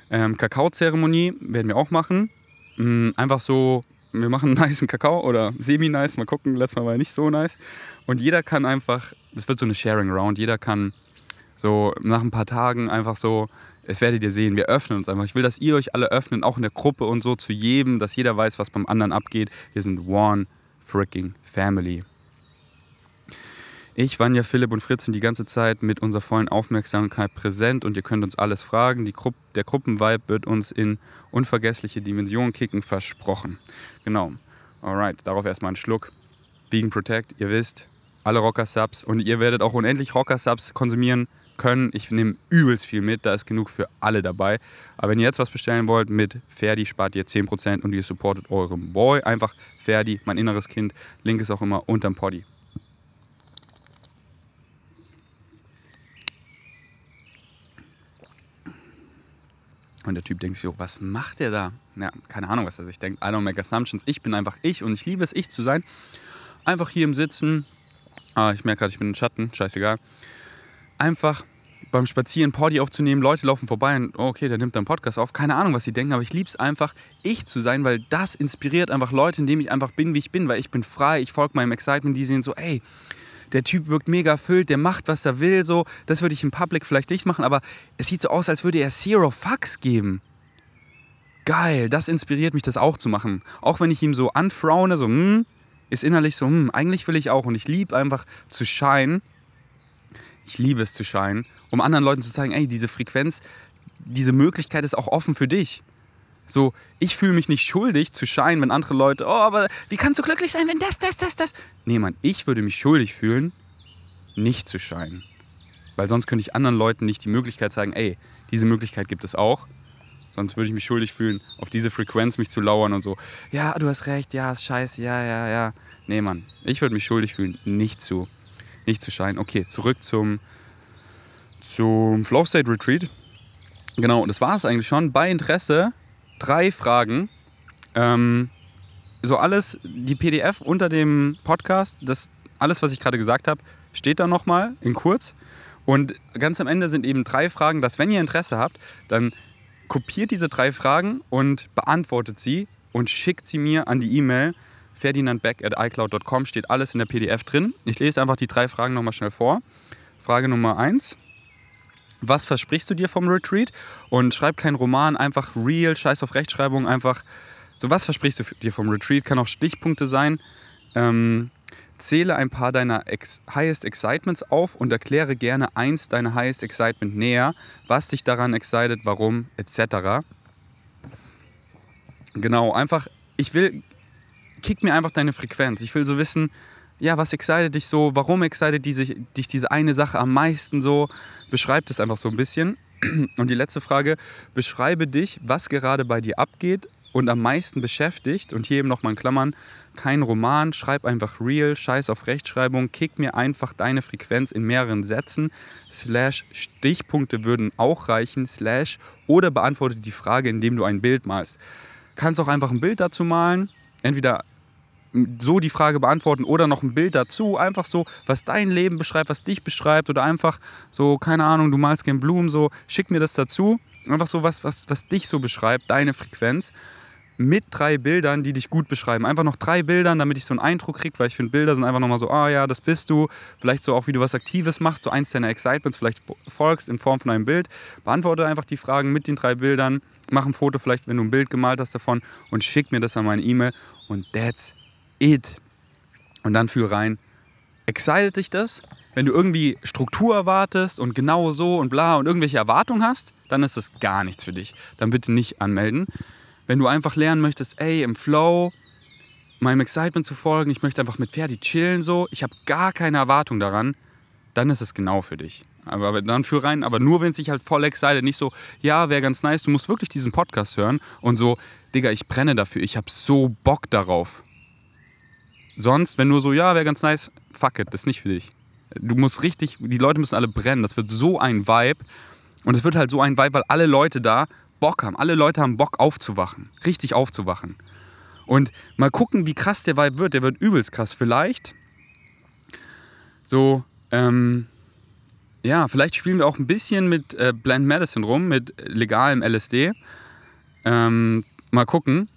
Ähm, Kakaozeremonie werden wir auch machen. Mhm, einfach so wir machen einen niceen Kakao oder semi-nice, mal gucken, letztes Mal war er nicht so nice. Und jeder kann einfach, das wird so eine Sharing-Round, jeder kann so nach ein paar Tagen einfach so, es werdet ihr sehen, wir öffnen uns einfach. Ich will, dass ihr euch alle öffnen, auch in der Gruppe und so zu jedem, dass jeder weiß, was beim anderen abgeht. Wir sind one freaking family. Ich, Vanja, Philipp und Fritz sind die ganze Zeit mit unserer vollen Aufmerksamkeit präsent und ihr könnt uns alles fragen. Die Gru der Gruppenvibe wird uns in unvergessliche Dimensionen kicken, versprochen. Genau. Alright, darauf erstmal einen Schluck. Vegan Protect, ihr wisst, alle Rocker-Subs und ihr werdet auch unendlich Rocker-Subs konsumieren können. Ich nehme übelst viel mit, da ist genug für alle dabei. Aber wenn ihr jetzt was bestellen wollt, mit Ferdi spart ihr 10% und ihr supportet eurem Boy. Einfach Ferdi, mein inneres Kind. Link ist auch immer unterm Poddy. Und der Typ denkt sich, was macht der da? Ja, keine Ahnung, was er sich denkt. I don't make assumptions. Ich bin einfach ich und ich liebe es, ich zu sein. Einfach hier im Sitzen. Ah, ich merke gerade, ich bin im Schatten. Scheißegal einfach beim Spazieren Party aufzunehmen, Leute laufen vorbei und oh, okay, der nimmt dann Podcast auf. Keine Ahnung, was sie denken, aber ich liebe es einfach, ich zu sein, weil das inspiriert einfach Leute, indem ich einfach bin, wie ich bin, weil ich bin frei, ich folge meinem Excitement, die sehen so, ey, der Typ wirkt mega erfüllt, der macht, was er will, so. Das würde ich im Public vielleicht nicht machen, aber es sieht so aus, als würde er Zero Fucks geben. Geil, das inspiriert mich, das auch zu machen. Auch wenn ich ihm so anfraune, so, hm, ist innerlich so, hm, eigentlich will ich auch. Und ich liebe einfach zu scheinen ich liebe es zu scheinen, um anderen Leuten zu zeigen, ey, diese Frequenz, diese Möglichkeit ist auch offen für dich. So, ich fühle mich nicht schuldig zu scheinen, wenn andere Leute, oh, aber wie kannst du glücklich sein, wenn das, das, das, das. Nee, Mann, ich würde mich schuldig fühlen, nicht zu scheinen. Weil sonst könnte ich anderen Leuten nicht die Möglichkeit zeigen, ey, diese Möglichkeit gibt es auch. Sonst würde ich mich schuldig fühlen, auf diese Frequenz mich zu lauern und so. Ja, du hast recht, ja, ist scheiße, ja, ja, ja. Nee, Mann, ich würde mich schuldig fühlen, nicht zu nicht zu scheinen. Okay, zurück zum, zum Flow State Retreat. Genau, das war es eigentlich schon. Bei Interesse drei Fragen. Ähm, so alles, die PDF unter dem Podcast, das alles, was ich gerade gesagt habe, steht da nochmal in kurz. Und ganz am Ende sind eben drei Fragen, dass wenn ihr Interesse habt, dann kopiert diese drei Fragen und beantwortet sie und schickt sie mir an die E-Mail ferdinandbeck.icloud.com steht alles in der PDF drin. Ich lese einfach die drei Fragen nochmal schnell vor. Frage Nummer eins. Was versprichst du dir vom Retreat? Und schreib keinen Roman, einfach real, scheiß auf Rechtschreibung, einfach so, was versprichst du dir vom Retreat? Kann auch Stichpunkte sein. Ähm, zähle ein paar deiner Ex Highest Excitements auf und erkläre gerne eins deiner Highest Excitement näher, was dich daran excited, warum, etc. Genau, einfach, ich will kick mir einfach deine Frequenz. Ich will so wissen, ja, was excited dich so? Warum excited die sich, dich diese eine Sache am meisten so? Beschreib das einfach so ein bisschen. Und die letzte Frage, beschreibe dich, was gerade bei dir abgeht und am meisten beschäftigt. Und hier eben nochmal in Klammern, kein Roman, schreib einfach real, scheiß auf Rechtschreibung, kick mir einfach deine Frequenz in mehreren Sätzen, slash Stichpunkte würden auch reichen, slash oder beantworte die Frage, indem du ein Bild malst. Kannst auch einfach ein Bild dazu malen, entweder so die Frage beantworten oder noch ein Bild dazu, einfach so, was dein Leben beschreibt, was dich beschreibt oder einfach so, keine Ahnung, du malst gern Blumen, so, schick mir das dazu, einfach so was, was, was dich so beschreibt, deine Frequenz mit drei Bildern, die dich gut beschreiben. Einfach noch drei Bildern, damit ich so einen Eindruck kriege, weil ich finde, Bilder sind einfach nochmal so, ah ja, das bist du. Vielleicht so auch, wie du was Aktives machst, so eins deiner Excitements vielleicht folgst in Form von einem Bild. Beantworte einfach die Fragen mit den drei Bildern, mach ein Foto vielleicht, wenn du ein Bild gemalt hast davon und schick mir das an meine E-Mail und that's it. Und dann fühl rein, excited dich das? Wenn du irgendwie Struktur erwartest und genau so und bla und irgendwelche Erwartungen hast, dann ist das gar nichts für dich. Dann bitte nicht anmelden. Wenn du einfach lernen möchtest, ey, im Flow, meinem Excitement zu folgen, ich möchte einfach mit Ferdi chillen so, ich habe gar keine Erwartung daran, dann ist es genau für dich. Aber dann fühl rein, aber nur wenn es dich halt voll excited, nicht so, ja, wäre ganz nice, du musst wirklich diesen Podcast hören und so, Digga, ich brenne dafür, ich habe so Bock darauf. Sonst, wenn nur so, ja, wäre ganz nice, fuck it, das ist nicht für dich. Du musst richtig, die Leute müssen alle brennen. Das wird so ein Vibe. Und es wird halt so ein Vibe, weil alle Leute da Bock haben. Alle Leute haben Bock aufzuwachen. Richtig aufzuwachen. Und mal gucken, wie krass der Vibe wird. Der wird übelst krass. Vielleicht so, ähm, ja, vielleicht spielen wir auch ein bisschen mit äh, Blend Medicine rum, mit legalem LSD. Ähm, mal gucken.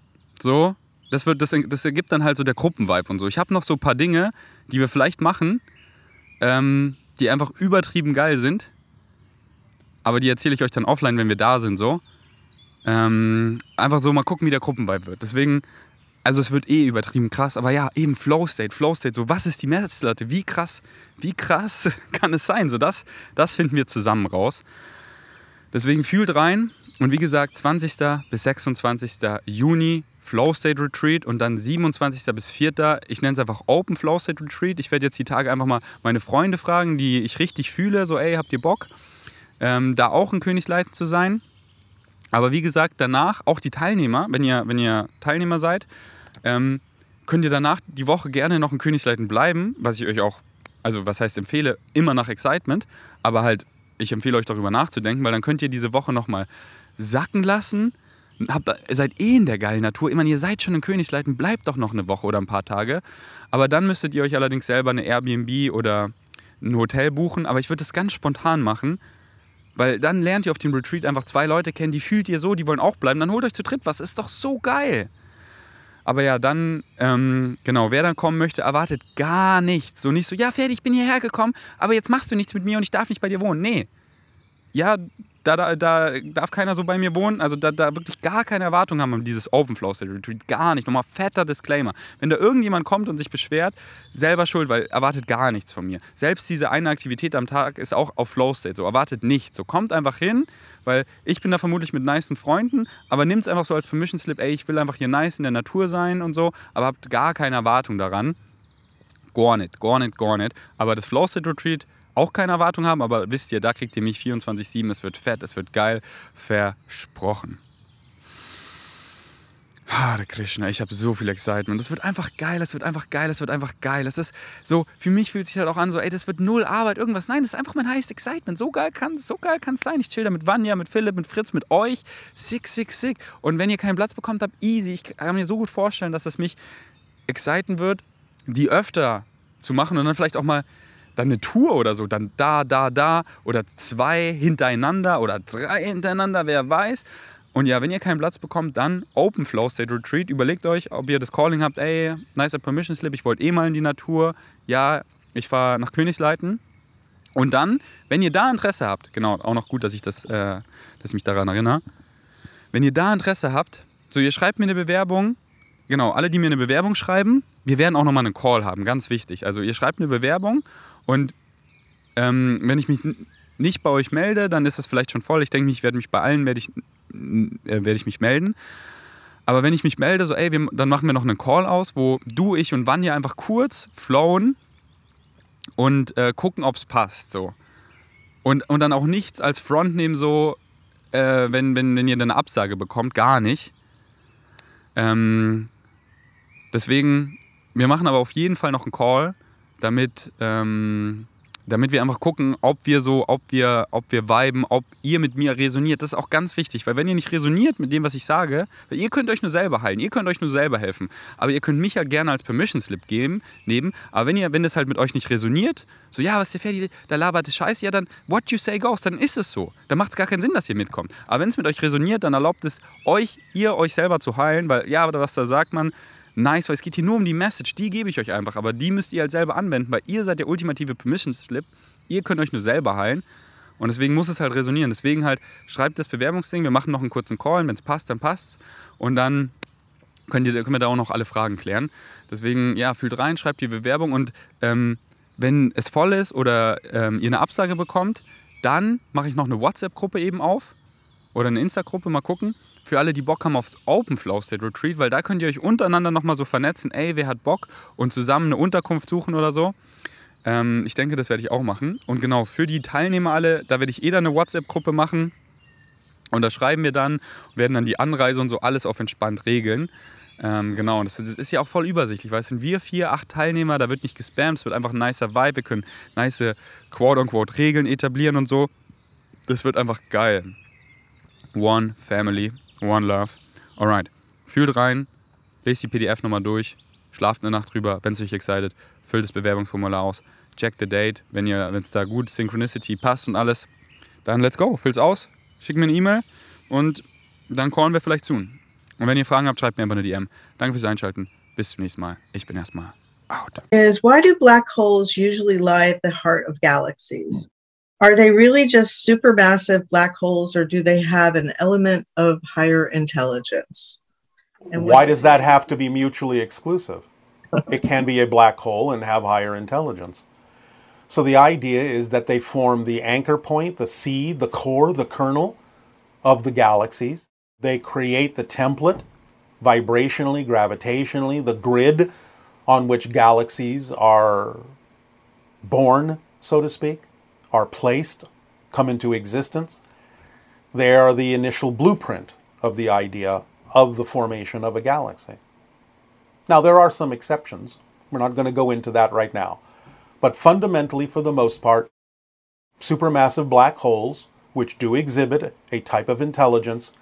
So, das, wird, das, das ergibt dann halt so der Gruppenvibe und so. Ich habe noch so ein paar Dinge, die wir vielleicht machen, ähm, die einfach übertrieben geil sind. Aber die erzähle ich euch dann offline, wenn wir da sind, so. Ähm, einfach so mal gucken, wie der Gruppenvibe wird. Deswegen, also es wird eh übertrieben krass, aber ja, eben Flow State, Flow State, so was ist die Messlatte? Wie krass, wie krass kann es sein? So das, das finden wir zusammen raus. Deswegen fühlt rein und wie gesagt, 20. bis 26. Juni Flow State Retreat und dann 27. bis 4. Ich nenne es einfach Open Flow State Retreat. Ich werde jetzt die Tage einfach mal meine Freunde fragen, die ich richtig fühle, so ey, habt ihr Bock, ähm, da auch ein Königsleiten zu sein? Aber wie gesagt, danach auch die Teilnehmer, wenn ihr, wenn ihr Teilnehmer seid, ähm, könnt ihr danach die Woche gerne noch in Königsleiten bleiben, was ich euch auch, also was heißt empfehle, immer nach Excitement, aber halt, ich empfehle euch darüber nachzudenken, weil dann könnt ihr diese Woche nochmal sacken lassen, habt, seid eh in der geilen Natur. Meine, ihr seid schon in Königsleiten, bleibt doch noch eine Woche oder ein paar Tage. Aber dann müsstet ihr euch allerdings selber eine Airbnb oder ein Hotel buchen. Aber ich würde das ganz spontan machen, weil dann lernt ihr auf dem Retreat einfach zwei Leute kennen, die fühlt ihr so, die wollen auch bleiben. Dann holt euch zu dritt was. Ist doch so geil. Aber ja, dann, ähm, genau, wer dann kommen möchte, erwartet gar nichts. So nicht so, ja, fertig, ich bin hierher gekommen, aber jetzt machst du nichts mit mir und ich darf nicht bei dir wohnen. Nee. Ja, da, da, da darf keiner so bei mir wohnen. Also da, da wirklich gar keine Erwartung haben an dieses Open Flow State Retreat. Gar nicht. Nochmal fetter Disclaimer. Wenn da irgendjemand kommt und sich beschwert, selber schuld, weil erwartet gar nichts von mir. Selbst diese eine Aktivität am Tag ist auch auf Flow State. So erwartet nichts. So kommt einfach hin, weil ich bin da vermutlich mit niceen Freunden, aber nimmt es einfach so als Permission Slip, ey, ich will einfach hier nice in der Natur sein und so, aber habt gar keine Erwartung daran. Gar nicht, gar nicht, gar nicht. Aber das Flow State Retreat auch keine Erwartung haben, aber wisst ihr, da kriegt ihr mich 24-7, es wird fett, es wird geil, versprochen. Hare Krishna, ich habe so viel Excitement. Es wird einfach geil, es wird einfach geil, es wird einfach geil. Es ist so, für mich fühlt sich halt auch an, so, ey, das wird null Arbeit, irgendwas. Nein, das ist einfach mein heißes Excitement. So geil kann so es sein. Ich chill da mit Vanya, mit Philipp, mit Fritz, mit euch. Sick, sick, sick. Und wenn ihr keinen Platz bekommt habt, easy. Ich kann mir so gut vorstellen, dass es mich exciten wird, die öfter zu machen und dann vielleicht auch mal dann eine Tour oder so, dann da, da, da oder zwei hintereinander oder drei hintereinander, wer weiß. Und ja, wenn ihr keinen Platz bekommt, dann Open Flow State Retreat. Überlegt euch, ob ihr das Calling habt, ey, nicer Permission Slip, ich wollte eh mal in die Natur. Ja, ich fahre nach Königsleiten. Und dann, wenn ihr da Interesse habt, genau, auch noch gut, dass ich, das, äh, dass ich mich daran erinnere. Wenn ihr da Interesse habt, so ihr schreibt mir eine Bewerbung, genau, alle, die mir eine Bewerbung schreiben, wir werden auch nochmal einen Call haben, ganz wichtig. Also ihr schreibt eine Bewerbung und ähm, wenn ich mich nicht bei euch melde, dann ist es vielleicht schon voll. Ich denke, ich werde mich bei allen werde ich, äh, werde ich mich melden. Aber wenn ich mich melde, so ey, wir, dann machen wir noch einen Call aus, wo du, ich und Vanya einfach kurz flowen und äh, gucken, ob es passt. So. Und, und dann auch nichts als Front nehmen, so, äh, wenn, wenn, wenn ihr dann eine Absage bekommt, gar nicht. Ähm, deswegen, wir machen aber auf jeden Fall noch einen Call damit, ähm, damit wir einfach gucken, ob wir so, ob wir, ob wir viben, ob ihr mit mir resoniert. Das ist auch ganz wichtig, weil wenn ihr nicht resoniert mit dem, was ich sage, weil ihr könnt euch nur selber heilen, ihr könnt euch nur selber helfen. Aber ihr könnt mich ja gerne als Permission Slip geben, neben. Aber wenn ihr, wenn das halt mit euch nicht resoniert, so ja, was der Ferdi, da labert das Scheiß, ja dann what you say goes, dann ist es so. Dann macht es gar keinen Sinn, dass ihr mitkommt. Aber wenn es mit euch resoniert, dann erlaubt es euch, ihr euch selber zu heilen, weil ja, was da sagt man, nice, weil es geht hier nur um die Message, die gebe ich euch einfach, aber die müsst ihr halt selber anwenden, weil ihr seid der ultimative Permission Slip, ihr könnt euch nur selber heilen. Und deswegen muss es halt resonieren. Deswegen halt schreibt das Bewerbungsding, wir machen noch einen kurzen Call, wenn es passt, dann passt und dann könnt ihr, können wir da auch noch alle Fragen klären. Deswegen, ja, fühlt rein, schreibt die Bewerbung. Und ähm, wenn es voll ist oder ähm, ihr eine Absage bekommt, dann mache ich noch eine WhatsApp-Gruppe eben auf oder eine Insta-Gruppe, mal gucken für alle, die Bock haben aufs Open Flow State Retreat, weil da könnt ihr euch untereinander nochmal so vernetzen, ey, wer hat Bock und zusammen eine Unterkunft suchen oder so. Ähm, ich denke, das werde ich auch machen. Und genau, für die Teilnehmer alle, da werde ich eh dann eine WhatsApp-Gruppe machen. Und da schreiben wir dann, werden dann die Anreise und so alles auf entspannt regeln. Ähm, genau, und das, das, ist ja auch voll übersichtlich, weil es sind wir vier, acht Teilnehmer, da wird nicht gespammt, es wird einfach ein nicer Vibe, wir können nice quote-unquote Regeln etablieren und so. Das wird einfach geil. One Family. One Love. Alright. Fühlt rein, lest die PDF nochmal durch, schlaft eine Nacht drüber, wenn es euch excited, füllt das Bewerbungsformular aus, check the date, wenn es da gut Synchronicity passt und alles, dann let's go, füll's aus, schick mir eine E-Mail und dann callen wir vielleicht soon. Und wenn ihr Fragen habt, schreibt mir einfach eine DM. Danke fürs Einschalten. Bis zum nächsten Mal. Ich bin erstmal out. is why do black holes usually lie at the heart of galaxies? Are they really just supermassive black holes or do they have an element of higher intelligence? And Why does that have to be mutually exclusive? it can be a black hole and have higher intelligence. So the idea is that they form the anchor point, the seed, the core, the kernel of the galaxies. They create the template vibrationally, gravitationally, the grid on which galaxies are born, so to speak, are placed, come into existence. They are the initial blueprint of the idea of the formation of a galaxy. Now, there are some exceptions. We're not going to go into that right now. But fundamentally, for the most part, supermassive black holes, which do exhibit a type of intelligence,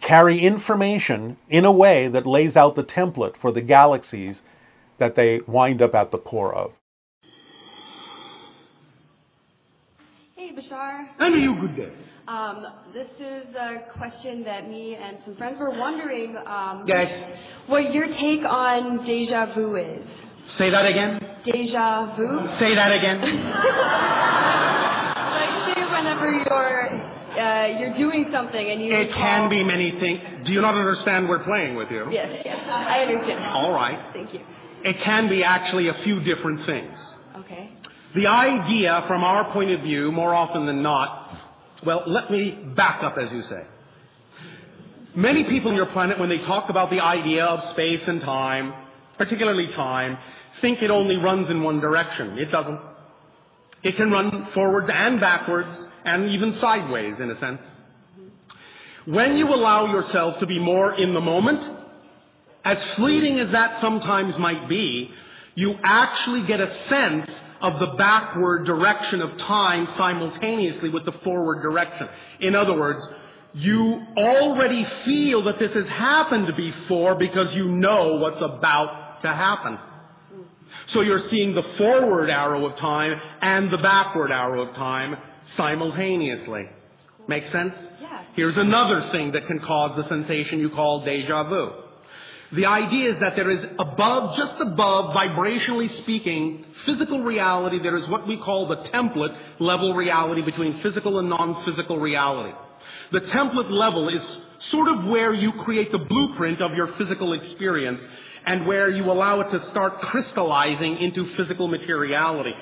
carry information in a way that lays out the template for the galaxies that they wind up at the core of. Hey, Bashar. And you good day. Um, this is a question that me and some friends were wondering um, Yes. what your take on deja vu is. Say that again. Deja vu? Say that again. Like, say whenever you're, uh, you're doing something and you It can be many things. Do you not understand we're playing with you? Yes, yes, I understand. All right. Thank you. It can be actually a few different things. Okay. The idea, from our point of view, more often than not, well, let me back up, as you say. Many people on your planet, when they talk about the idea of space and time, particularly time, think it only runs in one direction. It doesn't. It can run forwards and backwards, and even sideways, in a sense. When you allow yourself to be more in the moment, as fleeting as that sometimes might be, you actually get a sense of the backward direction of time simultaneously with the forward direction. In other words, you already feel that this has happened before because you know what's about to happen. So you're seeing the forward arrow of time and the backward arrow of time simultaneously. Make sense? Yeah. Here's another thing that can cause the sensation you call deja vu. The idea is that there is above, just above, vibrationally speaking, physical reality, there is what we call the template level reality between physical and non-physical reality. The template level is sort of where you create the blueprint of your physical experience and where you allow it to start crystallizing into physical materiality.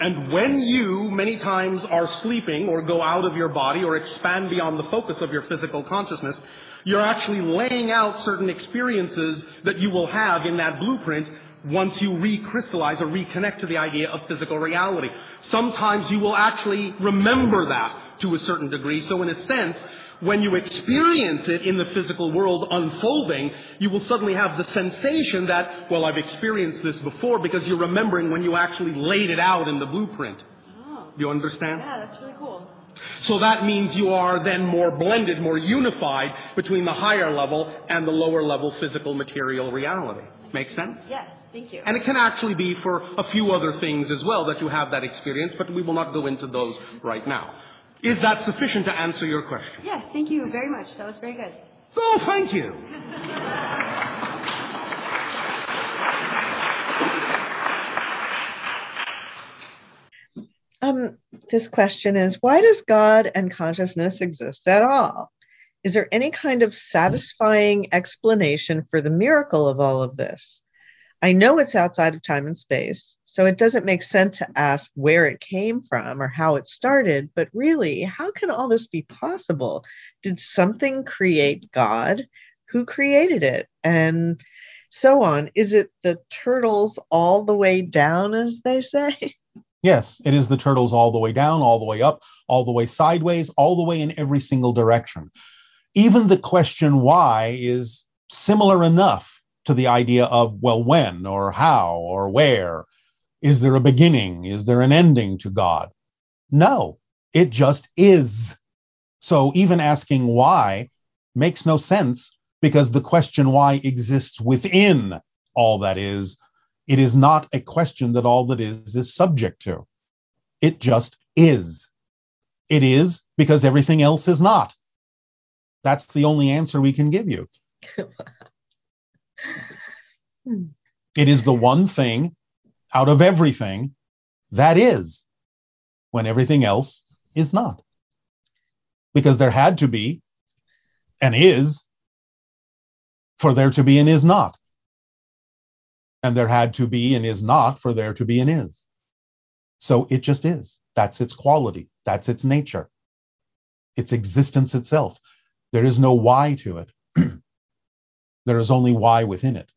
And when you, many times, are sleeping or go out of your body or expand beyond the focus of your physical consciousness, you're actually laying out certain experiences that you will have in that blueprint once you recrystallize or reconnect to the idea of physical reality. Sometimes you will actually remember that to a certain degree. So in a sense, when you experience it in the physical world unfolding, you will suddenly have the sensation that, well, I've experienced this before because you're remembering when you actually laid it out in the blueprint. Oh. Do you understand? Yeah, that's really cool. So that means you are then more blended, more unified between the higher level and the lower level physical material reality. Make sense? Yes, thank you. And it can actually be for a few other things as well that you have that experience, but we will not go into those right now. Is that sufficient to answer your question? Yes, thank you very much. That was very good. Oh, thank you. Um, this question is why does God and consciousness exist at all? Is there any kind of satisfying explanation for the miracle of all of this? I know it's outside of time and space, so it doesn't make sense to ask where it came from or how it started, but really, how can all this be possible? Did something create God? Who created it? And so on. Is it the turtles all the way down, as they say? Yes, it is the turtles all the way down, all the way up, all the way sideways, all the way in every single direction. Even the question why is similar enough to the idea of, well, when or how or where. Is there a beginning? Is there an ending to God? No, it just is. So even asking why makes no sense because the question why exists within all that is it is not a question that all that is is subject to. It just is. It is because everything else is not. That's the only answer we can give you. It is the one thing out of everything that is when everything else is not. Because there had to be and is for there to be and is not. And there had to be and is not for there to be and is. So it just is. That's its quality. That's its nature. Its existence itself. There is no why to it. there is only why within it.